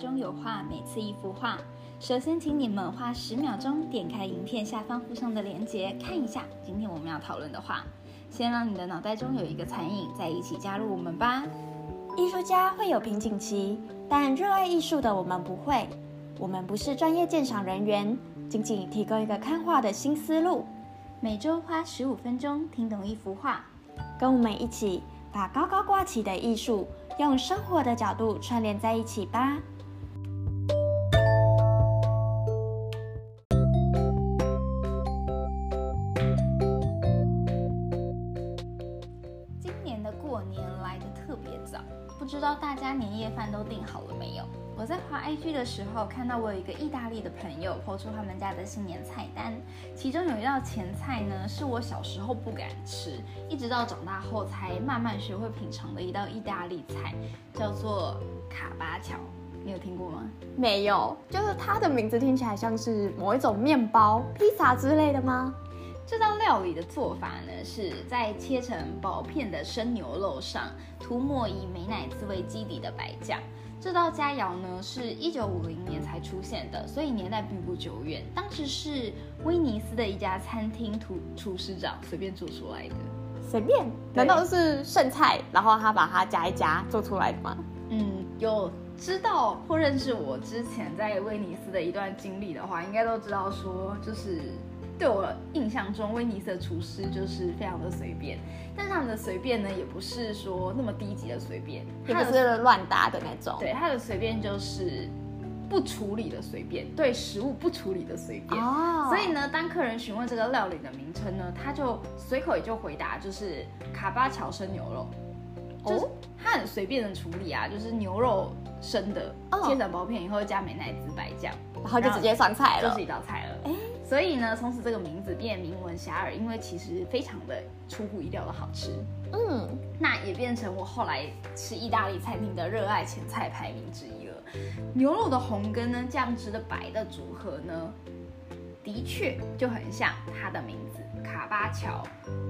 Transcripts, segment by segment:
中有画，每次一幅画。首先，请你们花十秒钟点开影片下方附上的链接，看一下今天我们要讨论的画。先让你的脑袋中有一个残影，再一起加入我们吧。艺术家会有瓶颈期，但热爱艺术的我们不会。我们不是专业鉴赏人员，仅仅提供一个看画的新思路。每周花十五分钟听懂一幅画，跟我们一起把高高挂起的艺术用生活的角度串联在一起吧。饭都订好了没有？我在滑 IG 的时候，看到我有一个意大利的朋友抛出他们家的新年菜单，其中有一道前菜呢，是我小时候不敢吃，一直到长大后才慢慢学会品尝的一道意大利菜，叫做卡巴乔。你有听过吗？没有，就是它的名字听起来像是某一种面包、披萨之类的吗？这道料理的做法呢，是在切成薄片的生牛肉上涂抹以美乃滋为基底的白酱。这道佳肴呢，是一九五零年才出现的，所以年代并不久远。当时是威尼斯的一家餐厅厨厨师长随便做出来的。随便？难道是剩菜，然后他把它夹一夹做出来的吗？嗯，有知道或认识我之前在威尼斯的一段经历的话，应该都知道说就是。对我印象中，威尼斯的厨师就是非常的随便，但是他们的随便呢，也不是说那么低级的随便，也不是乱搭的那种。对，他的随便就是不处理的随便，对食物不处理的随便。哦。所以呢，当客人询问这个料理的名称呢，他就随口也就回答，就是卡巴乔生牛肉。就是。他很随便的处理啊，就是牛肉生的，切成薄片以后加美乃滋白酱，然后就直接上菜了，就是一道菜了。哎。所以呢，从此这个名字变名闻遐迩，因为其实非常的出乎意料的好吃。嗯，那也变成我后来吃意大利餐厅的热爱前菜排名之一了。牛肉的红跟呢酱汁的白的组合呢，的确就很像它的名字卡巴乔，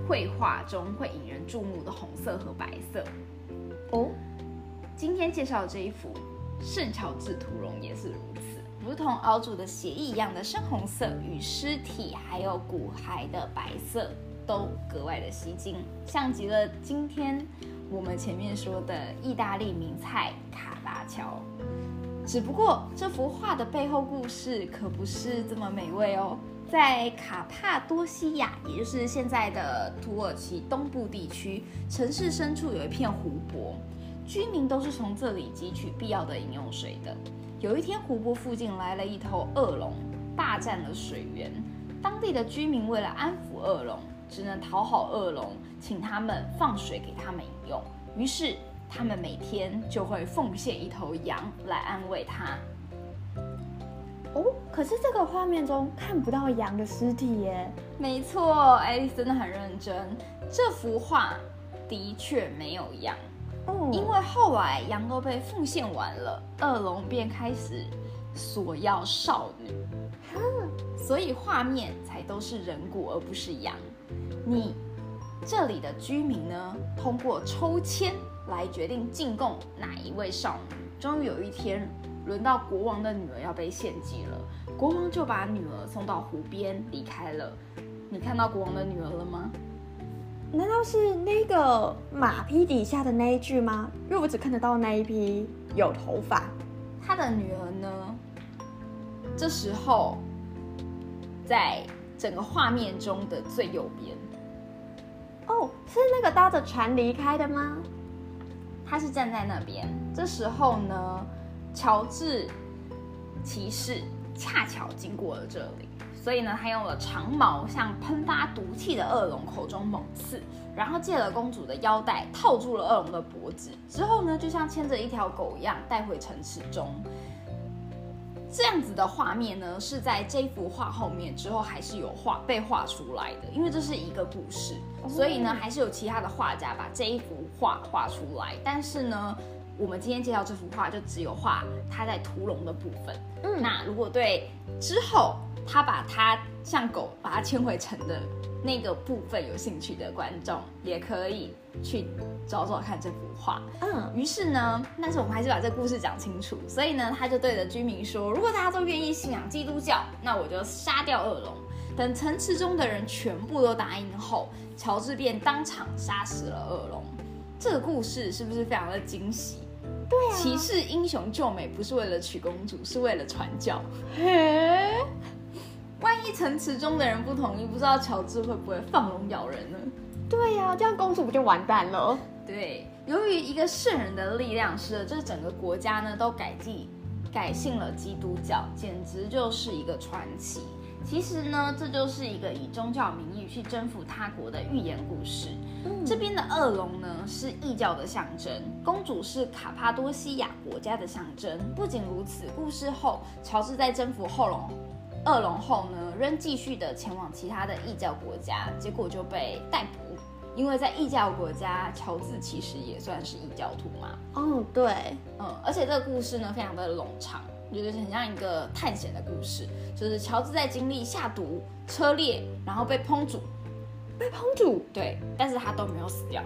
绘画中会引人注目的红色和白色。哦，今天介绍的这一幅圣乔治屠龙也是如此。如同熬煮的血液一样的深红色，与尸体还有骨骸的白色都格外的吸睛，像极了今天我们前面说的意大利名菜卡拉乔。只不过这幅画的背后故事可不是这么美味哦。在卡帕多西亚，也就是现在的土耳其东部地区，城市深处有一片湖泊，居民都是从这里汲取必要的饮用水的。有一天，湖泊附近来了一头恶龙，霸占了水源。当地的居民为了安抚恶龙，只能讨好恶龙，请他们放水给他们饮用。于是，他们每天就会奉献一头羊来安慰他。哦，可是这个画面中看不到羊的尸体耶。没错，爱丽丝真的很认真。这幅画的确没有羊。因为后来羊都被奉献完了，恶龙便开始索要少女，所以画面才都是人骨而不是羊。你这里的居民呢，通过抽签来决定进贡哪一位少女。终于有一天，轮到国王的女儿要被献祭了，国王就把女儿送到湖边离开了。你看到国王的女儿了吗？难道是那个马匹底下的那一具吗？因为我只看得到那一匹有头发。他的女儿呢？这时候，在整个画面中的最右边。哦，是那个搭着船离开的吗？他是站在那边。这时候呢，乔治骑士恰巧经过了这里。所以呢，他用了长矛向喷发毒气的恶龙口中猛刺，然后借了公主的腰带套住了恶龙的脖子，之后呢，就像牵着一条狗一样带回城池中。这样子的画面呢，是在这幅画后面之后还是有画被画出来的，因为这是一个故事，所以呢，还是有其他的画家把这一幅画画出来。但是呢，我们今天介绍这幅画就只有画它在屠龙的部分。嗯，那如果对之后。他把他像狗把它牵回城的那个部分有兴趣的观众，也可以去找找看这幅画。嗯，于是呢，但是我们还是把这故事讲清楚。所以呢，他就对着居民说：“如果大家都愿意信仰基督教，那我就杀掉恶龙。”等城池中的人全部都答应后，乔治便当场杀死了恶龙。这个故事是不是非常的惊喜？对啊，骑士英雄救美不是为了娶公主，是为了传教。嘿。万一城池中的人不同意，不知道乔治会不会放龙咬人呢？对呀，这样公主不就完蛋了？对，由于一个圣人的力量，使得这整个国家呢都改记改信了基督教，简直就是一个传奇。其实呢，这就是一个以宗教名义去征服他国的寓言故事。这边的恶龙呢是异教的象征，公主是卡帕多西亚国家的象征。不仅如此，故事后乔治在征服后龙。恶龙后呢，仍继续的前往其他的异教国家，结果就被逮捕。因为在异教国家，乔治其实也算是异教徒嘛。哦，对，嗯，而且这个故事呢，非常的冗长，就是很像一个探险的故事。就是乔治在经历下毒、车裂，然后被烹煮，被烹煮，对，但是他都没有死掉。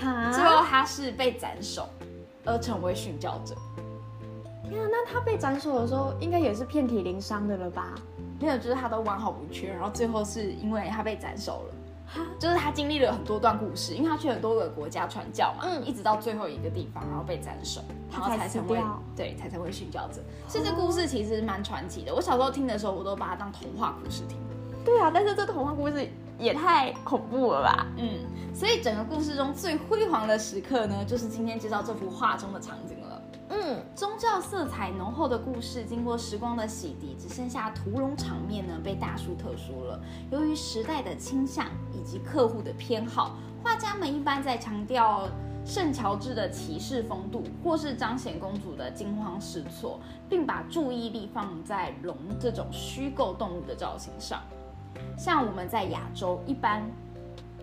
哈，最后他是被斩首，而成为殉教者。天啊，那他被斩首的时候，应该也是遍体鳞伤的了吧？没有，就是他都完好无缺，然后最后是因为他被斩首了，就是他经历了很多段故事，因为他去很多个国家传教嘛，嗯，一直到最后一个地方，然后被斩首，然后才成为对，才成为殉教者。所以这故事其实蛮传奇的。我小时候听的时候，我都把它当童话故事听。对啊，但是这童话故事也太恐怖了吧？嗯，所以整个故事中最辉煌的时刻呢，就是今天介绍这幅画中的场景了。嗯，宗教色彩浓厚的故事，经过时光的洗涤，只剩下屠龙场面呢被大书特书了。由于时代的倾向以及客户的偏好，画家们一般在强调圣乔治的骑士风度，或是彰显公主的惊慌失措，并把注意力放在龙这种虚构动物的造型上。像我们在亚洲，一般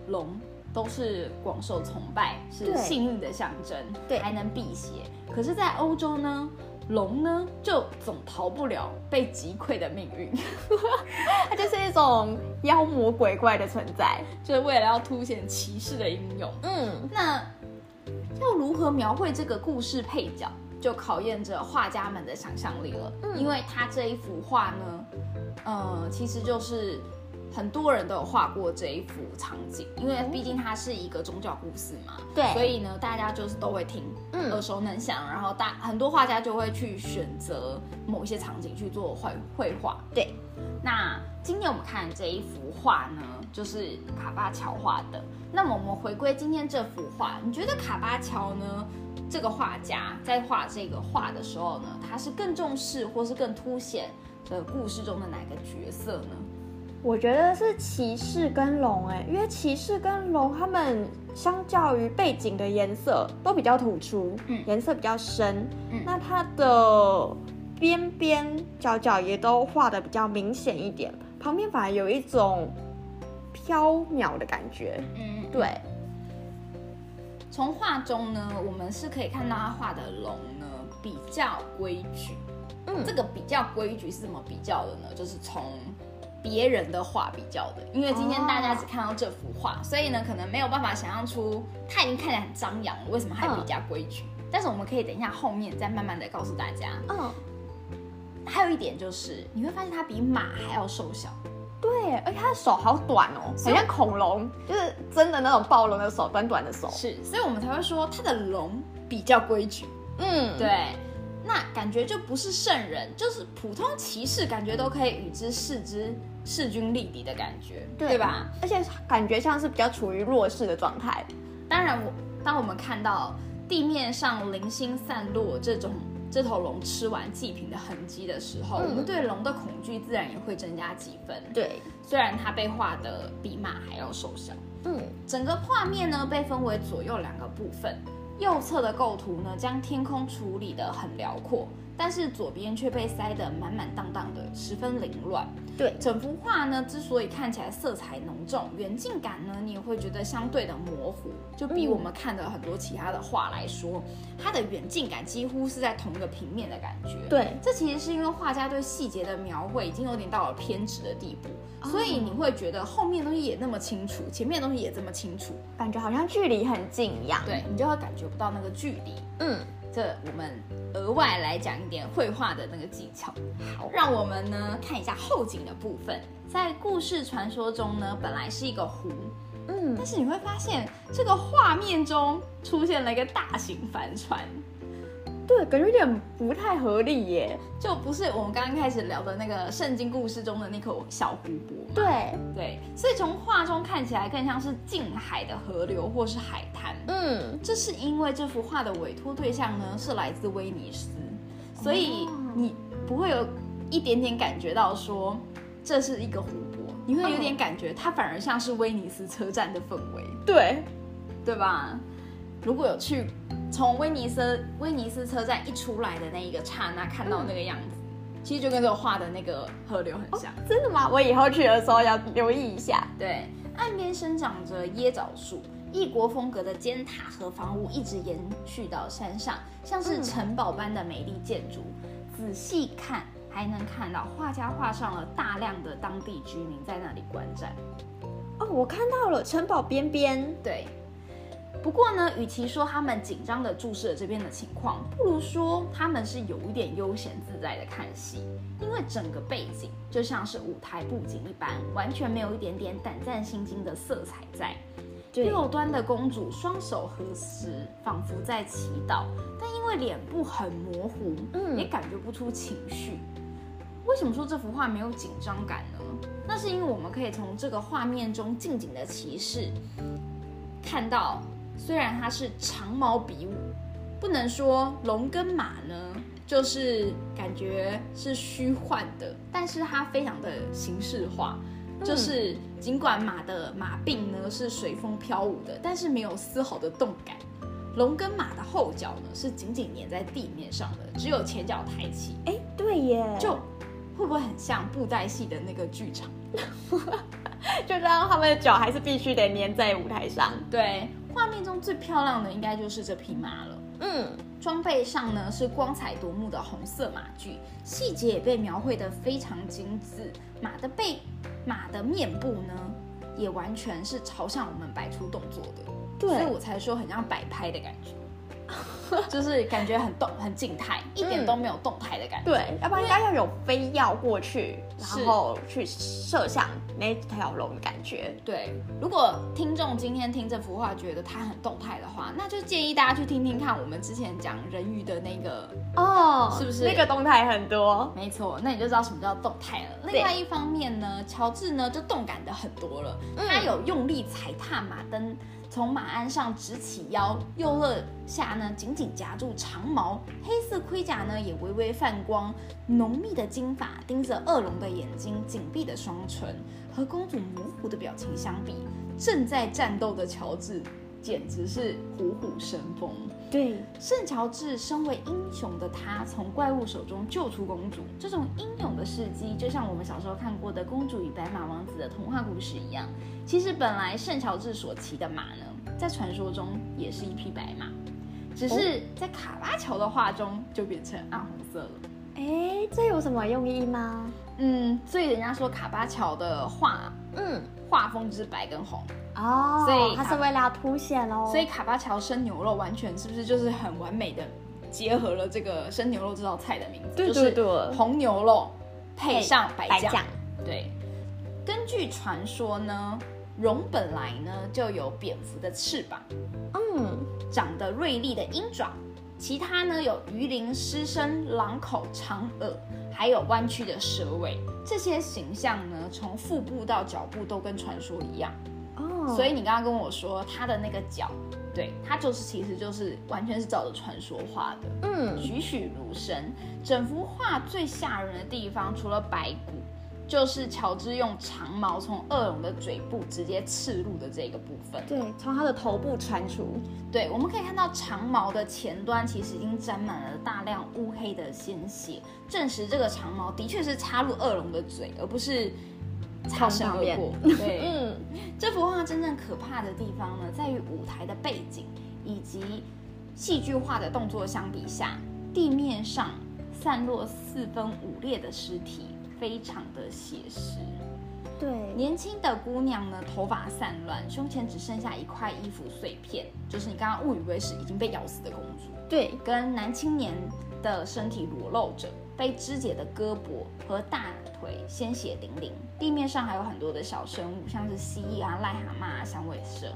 龙。都是广受崇拜，是幸运的象征，对，还能辟邪。可是，在欧洲呢，龙呢就总逃不了被击溃的命运，它就是一种妖魔鬼怪的存在，就是为了要凸显骑士的英勇。嗯，那要如何描绘这个故事配角，就考验着画家们的想象力了。嗯，因为他这一幅画呢，呃，其实就是。很多人都有画过这一幅场景，因为毕竟它是一个宗教故事嘛，对，所以呢，大家就是都会听，嗯，耳熟能详。然后大很多画家就会去选择某一些场景去做绘绘画。对，那今天我们看这一幅画呢，就是卡巴乔画的。那么我们回归今天这幅画，你觉得卡巴乔呢这个画家在画这个画的时候呢，他是更重视或是更凸显的故事中的哪个角色呢？我觉得是骑士跟龙哎，因为骑士跟龙他们相较于背景的颜色都比较突出，嗯，颜色比较深，嗯，那它的边边角角也都画的比较明显一点，旁边反而有一种飘渺的感觉，嗯，对。从画中呢，我们是可以看到他画的龙呢比较规矩，嗯，这个比较规矩是怎么比较的呢？就是从别人的画比较的，因为今天大家只看到这幅画，所以呢，可能没有办法想象出它已经看起来很张扬了，为什么还比较规矩？但是我们可以等一下后面再慢慢的告诉大家。嗯，还有一点就是，你会发现它比马还要瘦小。对，而且它的手好短哦，好像恐龙，就是真的那种暴龙的手，短短的手。是，所以我们才会说它的龙比较规矩。嗯，对。那感觉就不是圣人，就是普通骑士，感觉都可以与之视之。势均力敌的感觉，对吧？而且感觉像是比较处于弱势的状态。当然，我当我们看到地面上零星散落这种这头龙吃完祭品的痕迹的时候，我们对龙的恐惧自然也会增加几分。对，虽然它被画的比马还要瘦小。嗯，整个画面呢被分为左右两个部分，右侧的构图呢将天空处理的很辽阔。但是左边却被塞得满满当当的，十分凌乱。对，整幅画呢，之所以看起来色彩浓重，远近感呢，你也会觉得相对的模糊，就比我们看的很多其他的画来说，它的远近感几乎是在同一个平面的感觉。对，这其实是因为画家对细节的描绘已经有点到了偏执的地步，所以你会觉得后面东西也那么清楚，前面东西也这么清楚，感觉好像距离很近一样。对你就会感觉不到那个距离。嗯。这我们额外来讲一点绘画的那个技巧。好，让我们呢看一下后景的部分。在故事传说中呢，本来是一个湖，嗯，但是你会发现这个画面中出现了一个大型帆船。对，感觉有点不太合理耶，就不是我们刚刚开始聊的那个圣经故事中的那口小湖泊。对对，所以从画中看起来更像是近海的河流或是海滩。嗯，这是因为这幅画的委托对象呢是来自威尼斯，所以你不会有一点点感觉到说这是一个湖泊，你会有点感觉它反而像是威尼斯车站的氛围。对，对吧？如果有去。从威尼斯威尼斯车站一出来的那一个刹那，看到那个样子，其实就跟这个画的那个河流很像。真的吗？我以后去的时候要留意一下。对，岸边生长着椰枣树，异国风格的尖塔和房屋一直延续到山上，像是城堡般的美丽建筑。仔细看，还能看到画家画上了大量的当地居民在那里观战。哦，我看到了城堡边边。对。不过呢，与其说他们紧张的注视着这边的情况，不如说他们是有一点悠闲自在的看戏，因为整个背景就像是舞台布景一般，完全没有一点点胆战心惊的色彩在。右端的公主双手合十，仿佛在祈祷，但因为脸部很模糊，嗯，也感觉不出情绪。为什么说这幅画没有紧张感呢？那是因为我们可以从这个画面中近景的骑士看到。虽然它是长毛比武，不能说龙跟马呢，就是感觉是虚幻的，但是它非常的形式化，就是尽管马的马鬓呢是随风飘舞的，但是没有丝毫的动感。龙跟马的后脚呢是紧紧粘在地面上的，只有前脚抬起。哎，对耶，就会不会很像布袋戏的那个剧场？就让他们的脚还是必须得粘在舞台上。对。画面中最漂亮的应该就是这匹马了。嗯，装备上呢是光彩夺目的红色马具，细节也被描绘得非常精致。马的背、马的面部呢，也完全是朝向我们摆出动作的。对，所以我才说很像摆拍的感觉。就是感觉很动很静态，一点都没有动态的感觉。对，要不然应该要有飞要过去，然后去射向那条龙的感觉。对，如果听众今天听这幅画觉得它很动态的话，那就建议大家去听听看我们之前讲人鱼的那个哦，是不是那个动态很多？没错，那你就知道什么叫动态了。另外一方面呢，乔治呢就动感的很多了，他有用力踩踏马蹬。从马鞍上直起腰，右肋下呢紧紧夹住长矛，黑色盔甲呢也微微泛光，浓密的金发盯着恶龙的眼睛，紧闭的双唇和公主模糊的表情相比，正在战斗的乔治简直是虎虎生风。对，圣乔治身为英雄的他，从怪物手中救出公主，这种英勇的事迹，就像我们小时候看过的《公主与白马王子》的童话故事一样。其实本来圣乔治所骑的马呢，在传说中也是一匹白马，只是在卡巴乔的画中就变成暗红色了。哎，这有什么用意吗？嗯，所以人家说卡巴乔的画，嗯，画风就是白跟红。哦，所以它是为了凸显哦。所以卡巴乔生牛肉完全是不是就是很完美的结合了这个生牛肉这道菜的名字？对对对，红牛肉配上白酱。对，根据传说呢，龙本来呢就有蝙蝠的翅膀，嗯，长得锐利的鹰爪，其他呢有鱼鳞、狮身、狼口、长耳，还有弯曲的蛇尾。这些形象呢，从腹部到脚部都跟传说一样。哦所以你刚刚跟我说它的那个脚，对，它就是其实就是完全是照着传说画的，嗯，栩栩如生。整幅画最吓人的地方，除了白骨，就是乔治用长矛从恶龙的嘴部直接刺入的这个部分。对，从他的头部穿出。对，我们可以看到长矛的前端其实已经沾满了大量乌黑的鲜血，证实这个长矛的确是插入恶龙的嘴，而不是擦身而过。对，嗯，这幅画真正可怕的地方呢，在于舞台的背景以及戏剧化的动作相比下，地面上散落四分五裂的尸体。非常的写实，对，年轻的姑娘呢，头发散乱，胸前只剩下一块衣服碎片，就是你刚刚误以为是已经被咬死的公主，对，跟男青年的身体裸露着。被肢解的胳膊和大腿鲜血淋淋，地面上还有很多的小生物，像是蜥蜴啊、癞蛤蟆啊、响尾蛇，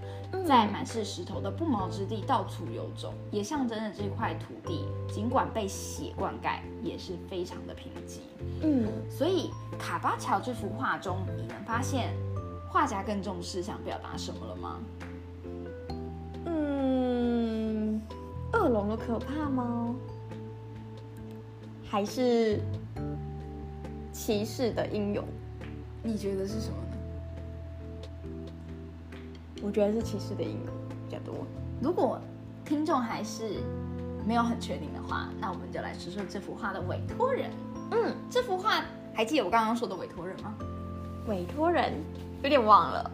在满是石头的不毛之地到处游走，也象征着这块土地尽管被血灌溉，也是非常的贫瘠。嗯，所以卡巴乔这幅画中，你能发现画家更重视想表达什么了吗？嗯，恶龙的可怕吗？还是骑士的英勇，你觉得是什么呢？我觉得是骑士的英勇比较多。如果听众还是没有很确定的话，那我们就来说说这幅画的委托人。嗯，这幅画还记得我刚刚说的委托人吗？委托人有点忘了。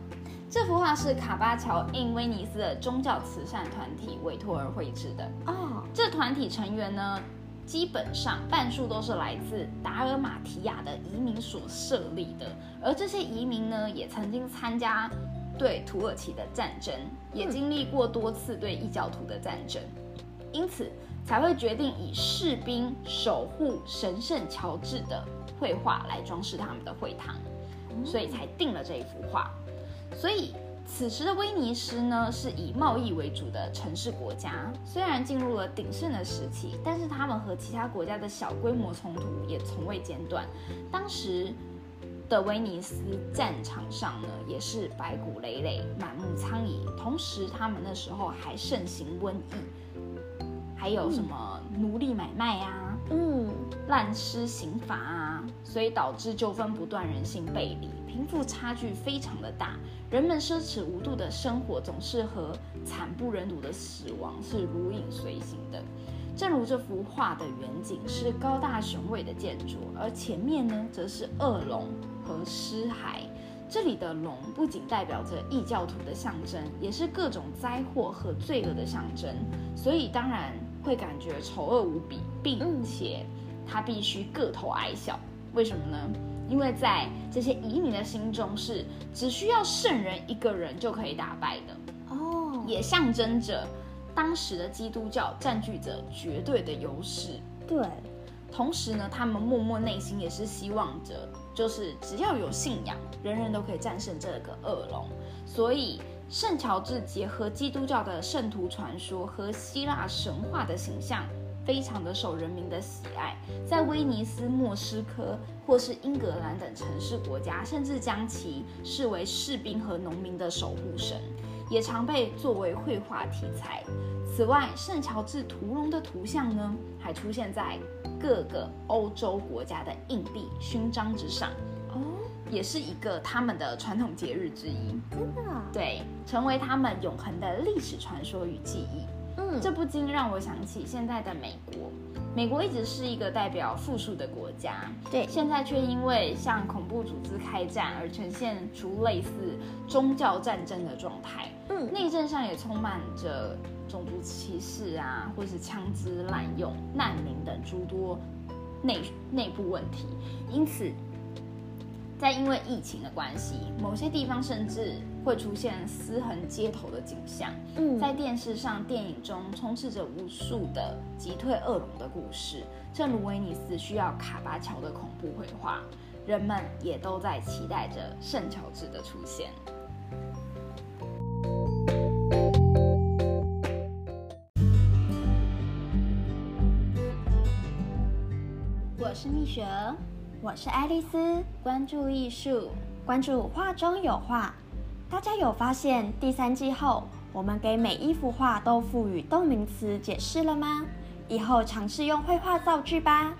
这幅画是卡巴乔因威尼斯的宗教慈善团体委托而绘制的。哦，这团体成员呢？基本上半数都是来自达尔马提亚的移民所设立的，而这些移民呢，也曾经参加对土耳其的战争，也经历过多次对异教徒的战争，因此才会决定以士兵守护神圣乔治的绘画来装饰他们的会堂，所以才定了这一幅画。所以。此时的威尼斯呢，是以贸易为主的城市国家，虽然进入了鼎盛的时期，但是他们和其他国家的小规模冲突也从未间断。当时的威尼斯战场上呢，也是白骨累累，满目苍夷。同时，他们那时候还盛行瘟疫，还有什么奴隶买卖啊，嗯，滥施刑罚啊，所以导致纠纷不断，人性背离。贫富差距非常的大，人们奢侈无度的生活总是和惨不忍睹的死亡是如影随形的。正如这幅画的远景是高大雄伟的建筑，而前面呢则是恶龙和尸骸。这里的龙不仅代表着异教徒的象征，也是各种灾祸和罪恶的象征，所以当然会感觉丑恶无比，并且它必须个头矮小。为什么呢？因为在这些移民的心中，是只需要圣人一个人就可以打败的哦，也象征着当时的基督教占据着绝对的优势。对，同时呢，他们默默内心也是希望着，就是只要有信仰，人人都可以战胜这个恶龙。所以，圣乔治结合基督教的圣徒传说和希腊神话的形象。非常的受人民的喜爱，在威尼斯、莫斯科或是英格兰等城市国家，甚至将其视为士兵和农民的守护神，也常被作为绘画题材。此外，圣乔治屠龙的图像呢，还出现在各个欧洲国家的硬币勋章之上，哦，也是一个他们的传统节日之一。真的？啊对，成为他们永恒的历史传说与记忆。嗯，这不禁让我想起现在的美国。美国一直是一个代表富庶的国家，对，现在却因为向恐怖组织开战而呈现出类似宗教战争的状态。嗯，内政上也充满着种族歧视啊，或是枪支滥用、难民等诸多内内部问题。因此，在因为疫情的关系，某些地方甚至。会出现撕横街头的景象。嗯，在电视上、电影中充斥着无数的击退恶龙的故事。正如威尼斯需要卡巴乔的恐怖绘画，人们也都在期待着圣乔治的出现。我是蜜雪儿，我是爱丽丝。关注艺术，关注画中有画。大家有发现第三季后，我们给每一幅画都赋予动名词解释了吗？以后尝试用绘画造句吧。